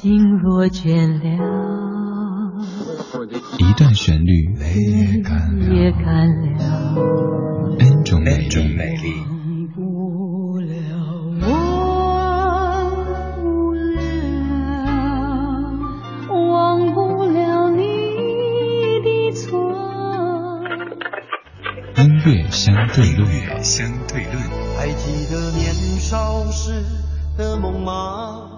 心若倦了，一段旋律也干了，N 种美丽。忘不了，忘不了，忘不了你的错。音乐相对论，相对论。还记得年少时的梦吗？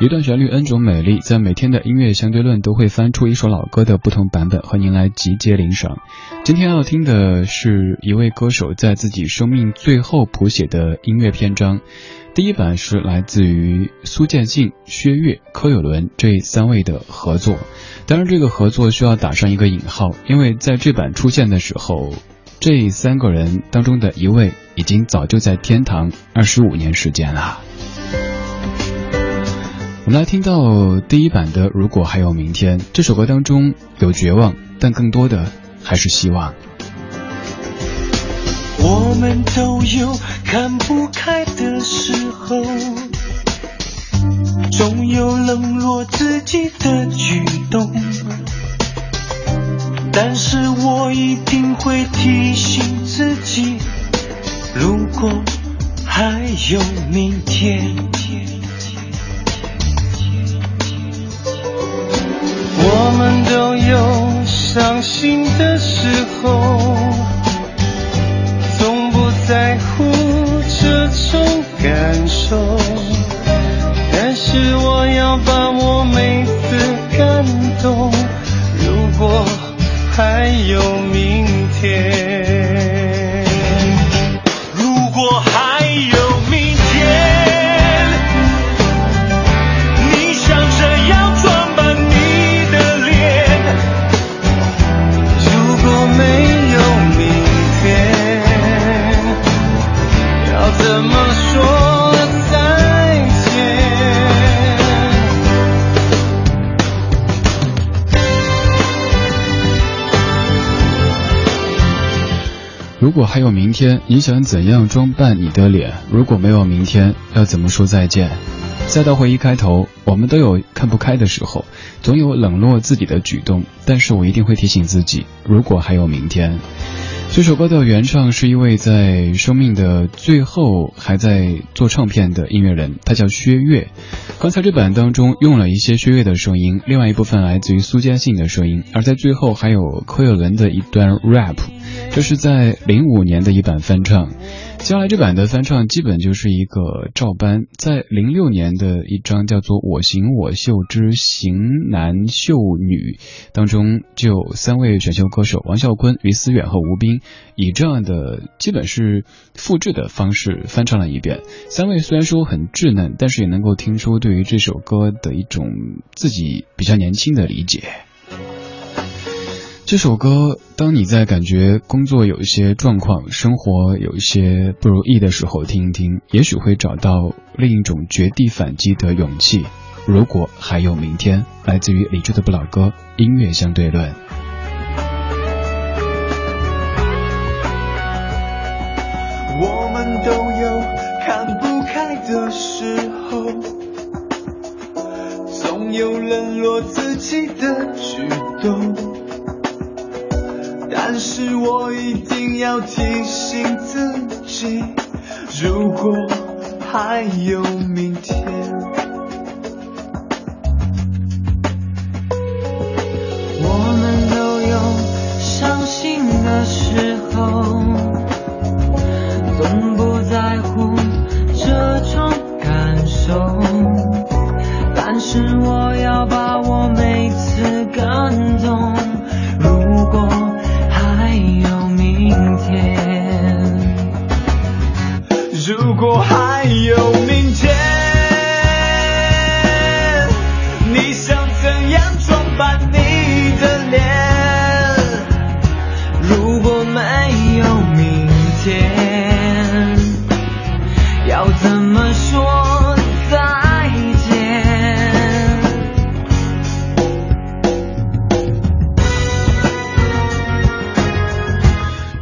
一段旋律，N 种美丽，在每天的音乐相对论都会翻出一首老歌的不同版本和您来集结领赏。今天要听的是一位歌手在自己生命最后谱写的音乐篇章。第一版是来自于苏建信、薛岳、柯有伦这三位的合作，当然这个合作需要打上一个引号，因为在这版出现的时候，这三个人当中的一位已经早就在天堂二十五年时间了。我们来听到第一版的《如果还有明天》这首歌当中有绝望，但更多的还是希望。我们都有看不开的时候，总有冷落自己的举动，但是我一定会提醒自己，如果还有明天，伤心的时候。如果还有明天，你想怎样装扮你的脸？如果没有明天，要怎么说再见？再到回忆开头，我们都有看不开的时候，总有冷落自己的举动，但是我一定会提醒自己，如果还有明天。这首歌的原唱是一位在生命的最后还在做唱片的音乐人，他叫薛岳。刚才这版当中用了一些薛岳的声音，另外一部分来自于苏嘉信的声音，而在最后还有柯有伦的一段 rap。这是在零五年的一版翻唱。接下来这版的翻唱基本就是一个照搬，在零六年的一张叫做《我行我秀之型男秀女》当中，就有三位选秀歌手王啸坤、于思远和吴斌，以这样的基本是复制的方式翻唱了一遍。三位虽然说很稚嫩，但是也能够听出对于这首歌的一种自己比较年轻的理解。这首歌，当你在感觉工作有一些状况、生活有一些不如意的时候，听一听，也许会找到另一种绝地反击的勇气。如果还有明天，来自于李志的不老歌，音乐相对论。我们都有看不开的时候，总有冷落自己的举动。但是我一定要提醒自己，如果还有明天，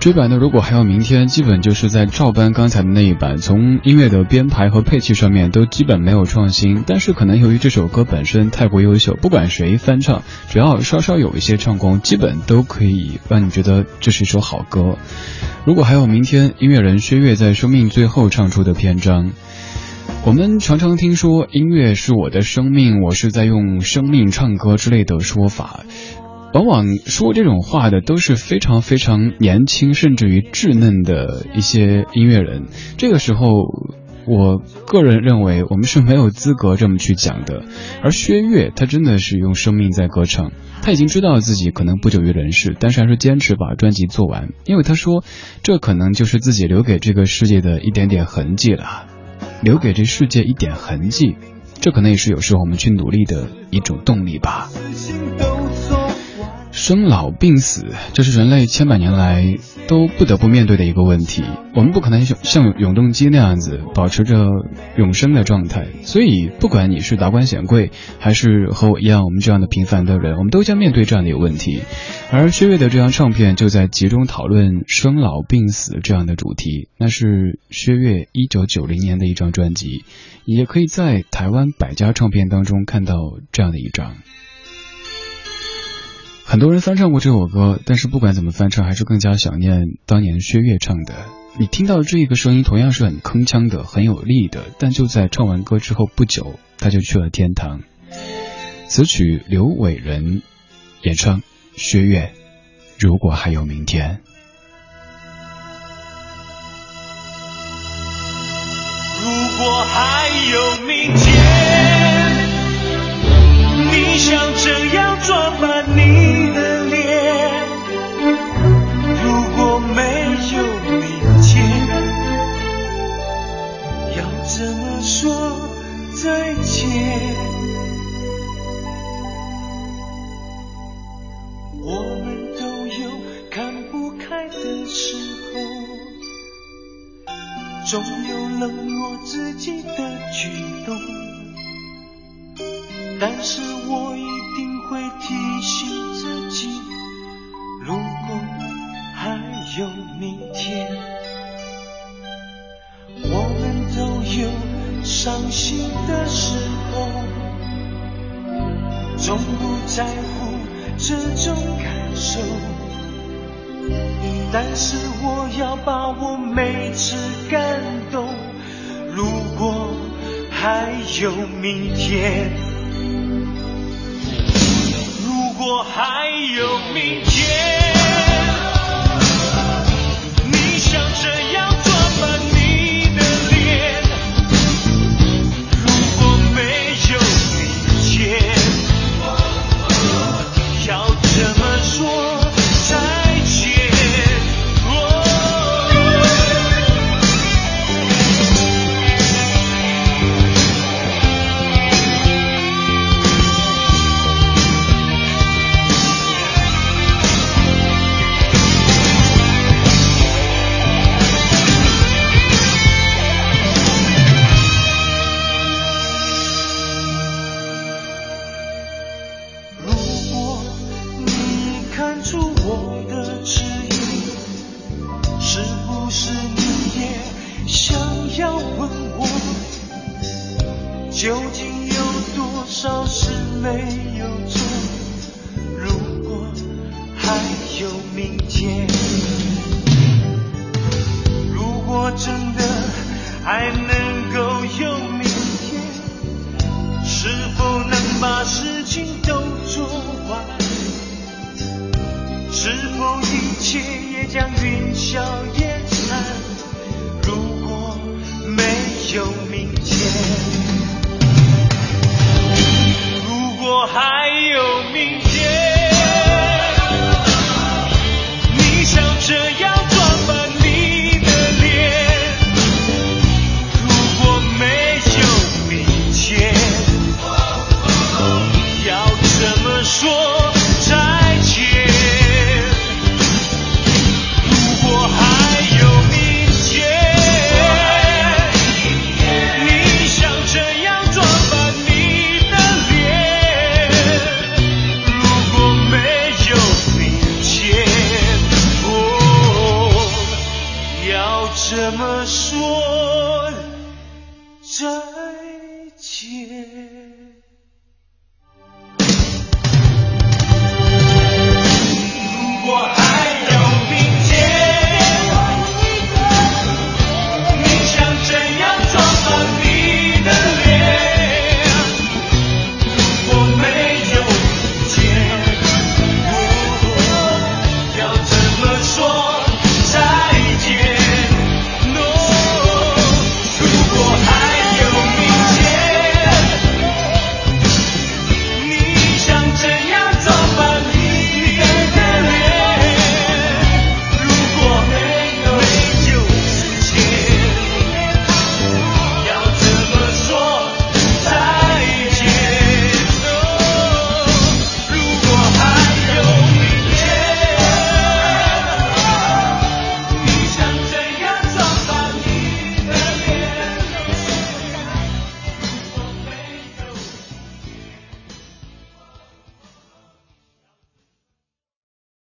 这版的如果还有明天，基本就是在照搬刚才的那一版，从音乐的编排和配器上面都基本没有创新。但是可能由于这首歌本身太过优秀，不管谁翻唱，只要稍稍有一些唱功，基本都可以让你觉得这是一首好歌。如果还有明天，音乐人薛岳在生命最后唱出的篇章。我们常常听说音乐是我的生命，我是在用生命唱歌之类的说法。往往说这种话的都是非常非常年轻，甚至于稚嫩的一些音乐人。这个时候，我个人认为我们是没有资格这么去讲的。而薛岳，他真的是用生命在歌唱。他已经知道自己可能不久于人世，但是还是坚持把专辑做完，因为他说，这可能就是自己留给这个世界的一点点痕迹了。留给这世界一点痕迹，这可能也是有时候我们去努力的一种动力吧。生老病死，这是人类千百年来都不得不面对的一个问题。我们不可能像像永动机那样子保持着永生的状态，所以不管你是达官显贵，还是和我一样我们这样的平凡的人，我们都将面对这样的一个问题。而薛岳的这张唱片就在集中讨论生老病死这样的主题。那是薛岳一九九零年的一张专辑，也可以在台湾百家唱片当中看到这样的一张。很多人翻唱过这首歌，但是不管怎么翻唱，还是更加想念当年薛岳唱的。你听到这一个声音，同样是很铿锵的，很有力的。但就在唱完歌之后不久，他就去了天堂。此曲刘伟仁演唱，薛岳。如果还有明天，如果还有明天，自己的举动，但是我一定会提醒自己，如果还有明天，我们都有伤心的时候，从不在乎这种感受。但是我要把握每次感动。如果还有明天，如果还有明天。究竟有多少是没？